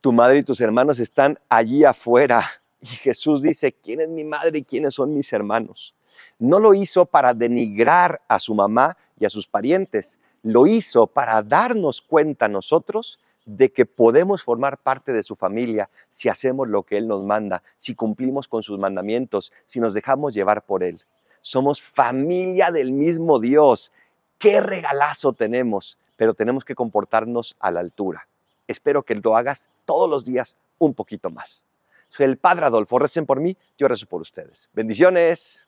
Tu madre y tus hermanos están allí afuera. Y Jesús dice, ¿quién es mi madre y quiénes son mis hermanos? No lo hizo para denigrar a su mamá y a sus parientes, lo hizo para darnos cuenta nosotros de que podemos formar parte de su familia si hacemos lo que Él nos manda, si cumplimos con sus mandamientos, si nos dejamos llevar por Él. Somos familia del mismo Dios. Qué regalazo tenemos, pero tenemos que comportarnos a la altura. Espero que lo hagas todos los días un poquito más. Soy el Padre Adolfo, recen por mí, yo rezo por ustedes. Bendiciones.